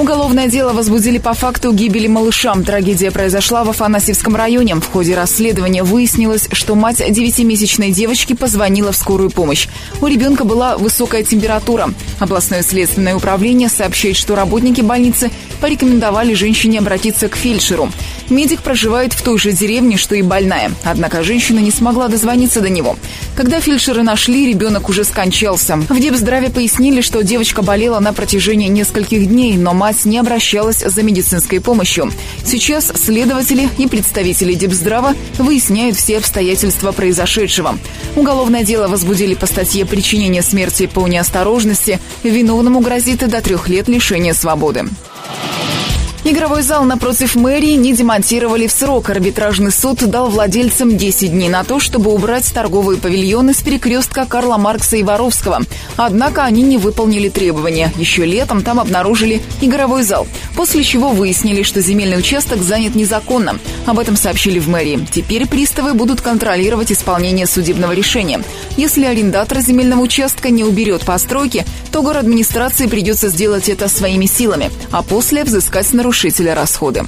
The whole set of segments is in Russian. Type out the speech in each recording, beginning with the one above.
Уголовное дело возбудили по факту гибели малыша. Трагедия произошла в Афанасьевском районе. В ходе расследования выяснилось, что мать девятимесячной девочки позвонила в скорую помощь. У ребенка была высокая температура. Областное следственное управление сообщает, что работники больницы порекомендовали женщине обратиться к фельдшеру. Медик проживает в той же деревне, что и больная. Однако женщина не смогла дозвониться до него. Когда фельдшеры нашли, ребенок уже скончался. В Депздраве пояснили, что девочка болела на протяжении нескольких дней, но мать не обращалась за медицинской помощью. Сейчас следователи и представители Депздрава выясняют все обстоятельства произошедшего. Уголовное дело возбудили по статье «Причинение смерти по неосторожности». Виновному грозит до трех лет лишения свободы. Игровой зал напротив мэрии не демонтировали в срок. Арбитражный суд дал владельцам 10 дней на то, чтобы убрать торговые павильоны с перекрестка Карла Маркса и Воровского. Однако они не выполнили требования. Еще летом там обнаружили игровой зал, после чего выяснили, что земельный участок занят незаконно. Об этом сообщили в мэрии. Теперь приставы будут контролировать исполнение судебного решения. Если арендатор земельного участка не уберет постройки, то город администрации придется сделать это своими силами, а после взыскать нарушение нарушителя расходы.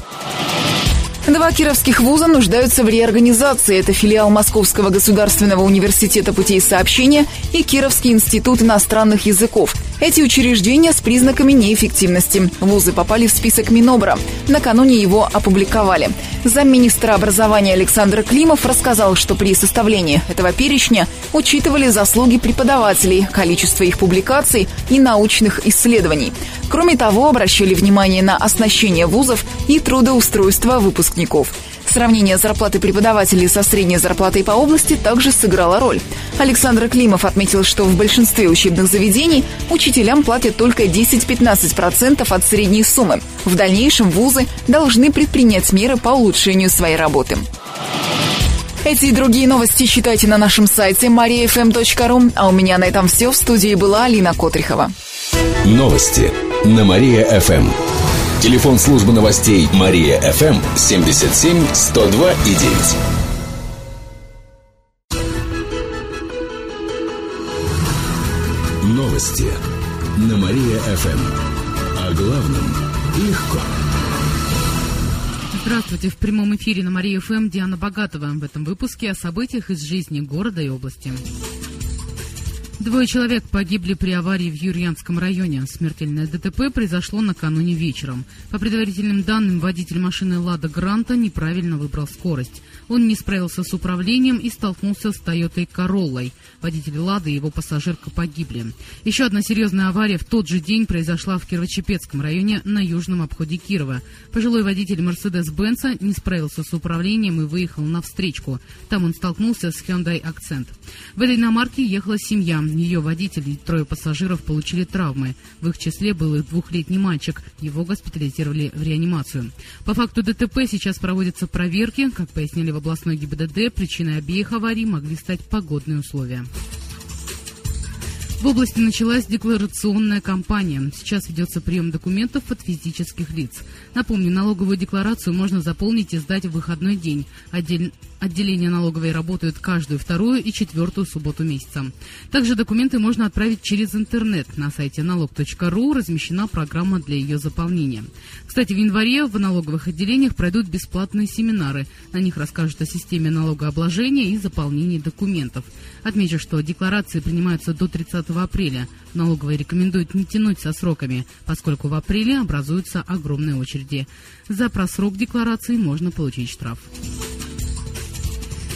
Два кировских вуза нуждаются в реорганизации. Это филиал Московского государственного университета путей сообщения и Кировский институт иностранных языков. Эти учреждения с признаками неэффективности. Вузы попали в список Минобра. Накануне его опубликовали. Замминистра образования Александр Климов рассказал, что при составлении этого перечня учитывали заслуги преподавателей, количество их публикаций и научных исследований. Кроме того, обращали внимание на оснащение вузов и трудоустройство выпускников. Сравнение зарплаты преподавателей со средней зарплатой по области также сыграло роль. Александр Климов отметил, что в большинстве учебных заведений учителям платят только 10-15% от средней суммы. В дальнейшем вузы должны предпринять меры по улучшению своей работы. Эти и другие новости читайте на нашем сайте mariafm.ru. А у меня на этом все. В студии была Алина Котрихова. Новости на Мария-ФМ. Телефон службы новостей Мария-ФМ 77 102 и 9. Новости на Мария-ФМ. О главном легко. Здравствуйте. В прямом эфире на Мария-ФМ Диана Богатова. В этом выпуске о событиях из жизни города и области. Двое человек погибли при аварии в Юрьянском районе. Смертельное ДТП произошло накануне вечером. По предварительным данным, водитель машины «Лада Гранта» неправильно выбрал скорость. Он не справился с управлением и столкнулся с «Тойотой Короллой». Водитель «Лады» и его пассажирка погибли. Еще одна серьезная авария в тот же день произошла в Кирово-Чепецком районе на южном обходе Кирова. Пожилой водитель «Мерседес-Бенца» не справился с управлением и выехал на встречку. Там он столкнулся с Hyundai Accent. В этой иномарке ехала семья. Ее водитель и трое пассажиров получили травмы. В их числе был и двухлетний мальчик. Его госпитализировали в реанимацию. По факту ДТП сейчас проводятся проверки. Как пояснили в областной ГИБДД, причиной обеих аварий могли стать погодные условия. В области началась декларационная кампания. Сейчас ведется прием документов от физических лиц. Напомню, налоговую декларацию можно заполнить и сдать в выходной день. Отдель... Отделения налоговой работают каждую вторую и четвертую субботу месяца. Также документы можно отправить через интернет. На сайте налог.ру размещена программа для ее заполнения. Кстати, в январе в налоговых отделениях пройдут бесплатные семинары. На них расскажут о системе налогообложения и заполнении документов. Отмечу, что декларации принимаются до 30 апреля. Налоговая рекомендует не тянуть со сроками, поскольку в апреле образуются огромные очереди. За просрок декларации можно получить штраф.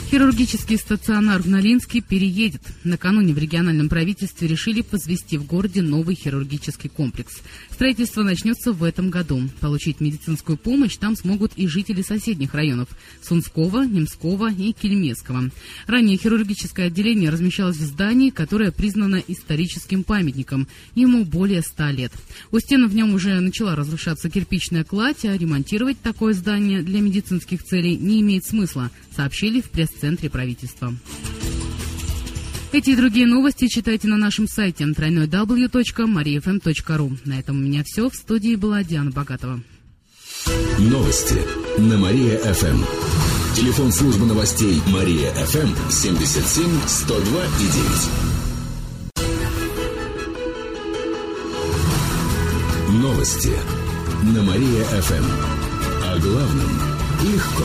Хирургический стационар в Налинске переедет. Накануне в региональном правительстве решили возвести в городе новый хирургический комплекс. Строительство начнется в этом году. Получить медицинскую помощь там смогут и жители соседних районов – Сунского, Немского и Кельмецкого. Ранее хирургическое отделение размещалось в здании, которое признано историческим памятником. Ему более ста лет. У стен в нем уже начала разрушаться кирпичная кладь, а ремонтировать такое здание для медицинских целей не имеет смысла, сообщили в пресс-центре правительства. Эти и другие новости читайте на нашем сайте www.mariafm.ru. На этом у меня все. В студии была Диана Богатова. Новости на Мария-ФМ. Телефон службы новостей Мария-ФМ 77 102 и 9. Новости на Мария-ФМ. О главном легко.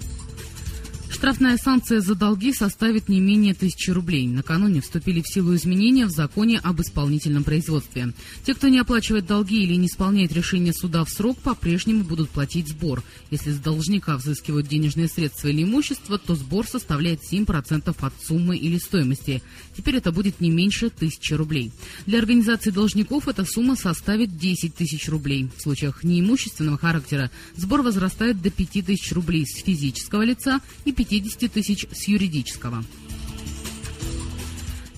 Штрафная санкция за долги составит не менее тысячи рублей. Накануне вступили в силу изменения в законе об исполнительном производстве. Те, кто не оплачивает долги или не исполняет решение суда в срок, по-прежнему будут платить сбор. Если с должника взыскивают денежные средства или имущество, то сбор составляет 7% от суммы или стоимости. Теперь это будет не меньше тысячи рублей. Для организации должников эта сумма составит 10 тысяч рублей. В случаях неимущественного характера сбор возрастает до 5 тысяч рублей с физического лица и 5 50 тысяч с юридического.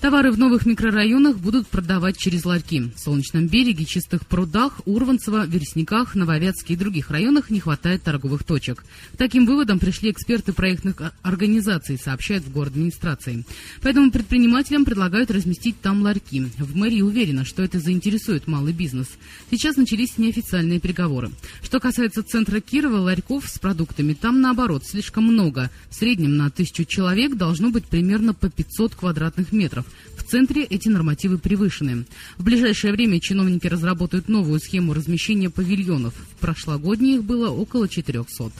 Товары в новых микрорайонах будут продавать через ларьки. В Солнечном береге, Чистых прудах, Урванцево, Вересниках, Нововятске и других районах не хватает торговых точек. К таким выводам пришли эксперты проектных организаций, сообщают в город администрации. Поэтому предпринимателям предлагают разместить там ларьки. В мэрии уверена, что это заинтересует малый бизнес. Сейчас начались неофициальные переговоры. Что касается центра Кирова, ларьков с продуктами там наоборот слишком много. В среднем на тысячу человек должно быть примерно по 500 квадратных метров. В центре эти нормативы превышены. В ближайшее время чиновники разработают новую схему размещения павильонов. В прошлогодние их было около 400.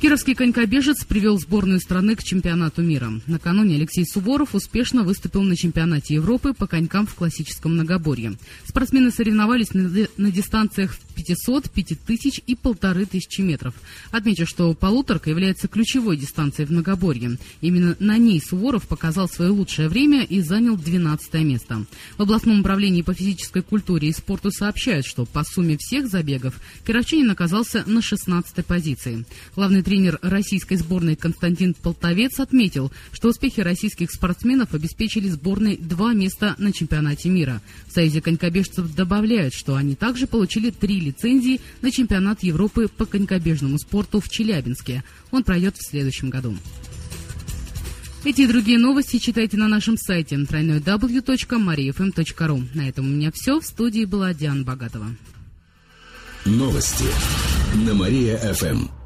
Кировский конькобежец привел сборную страны к чемпионату мира. Накануне Алексей Суворов успешно выступил на чемпионате Европы по конькам в классическом многоборье. Спортсмены соревновались на, на дистанциях 500, 5000 и 1500 метров. Отмечу, что полуторка является ключевой дистанцией в многоборье. Именно на ней Суворов показал свое лучшее время и занял 12 место. В областном управлении по физической культуре и спорту сообщают, что по сумме всех забегов кировчанин оказался на 16 позиции. Главный тренер российской сборной Константин Полтовец отметил, что успехи российских спортсменов обеспечили сборной два места на чемпионате мира. В Союзе конькобежцев добавляют, что они также получили три лицензии на чемпионат Европы по конькобежному спорту в Челябинске. Он пройдет в следующем году. Эти и другие новости читайте на нашем сайте www.mariafm.ru. На этом у меня все. В студии была Диана Богатова. Новости на Мария-ФМ.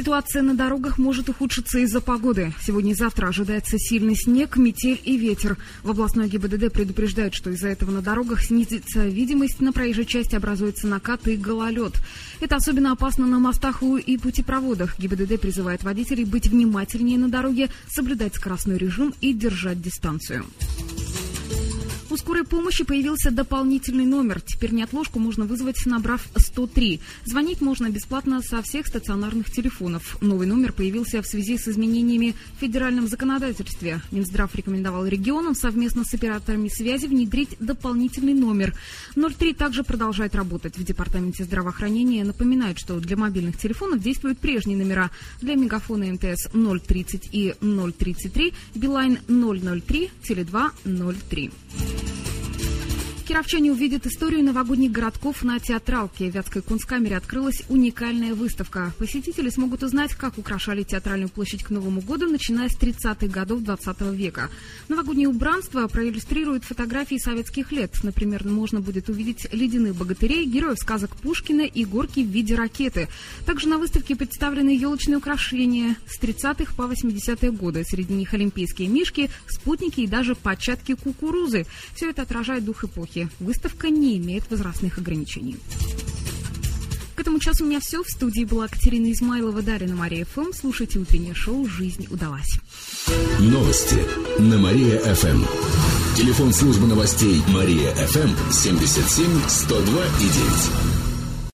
Ситуация на дорогах может ухудшиться из-за погоды. Сегодня и завтра ожидается сильный снег, метель и ветер. В областной ГИБДД предупреждают, что из-за этого на дорогах снизится видимость, на проезжей части образуется накат и гололед. Это особенно опасно на мостах и путепроводах. ГИБДД призывает водителей быть внимательнее на дороге, соблюдать скоростной режим и держать дистанцию. У скорой помощи появился дополнительный номер. Теперь неотложку можно вызвать, набрав 103. Звонить можно бесплатно со всех стационарных телефонов. Новый номер появился в связи с изменениями в федеральном законодательстве. Минздрав рекомендовал регионам совместно с операторами связи внедрить дополнительный номер. 03 также продолжает работать. В Департаменте здравоохранения напоминают, что для мобильных телефонов действуют прежние номера. Для мегафона МТС 030 и 033, Билайн 003, Теле2 03. Кировчане увидят историю новогодних городков на театралке. В Вятской кунсткамере открылась уникальная выставка. Посетители смогут узнать, как украшали театральную площадь к Новому году, начиная с 30-х годов 20 века. Новогоднее убранство проиллюстрирует фотографии советских лет. Например, можно будет увидеть ледяных богатырей, героев сказок Пушкина и горки в виде ракеты. Также на выставке представлены елочные украшения с 30-х по 80-е годы. Среди них олимпийские мишки, спутники и даже початки кукурузы. Все это отражает дух эпохи выставки. Выставка не имеет возрастных ограничений. К этому часу у меня все. В студии была Катерина Измайлова, Дарина Мария ФМ. Слушайте утреннее шоу «Жизнь удалась». Новости на Мария-ФМ. Телефон службы новостей Мария-ФМ 77 102 и 9.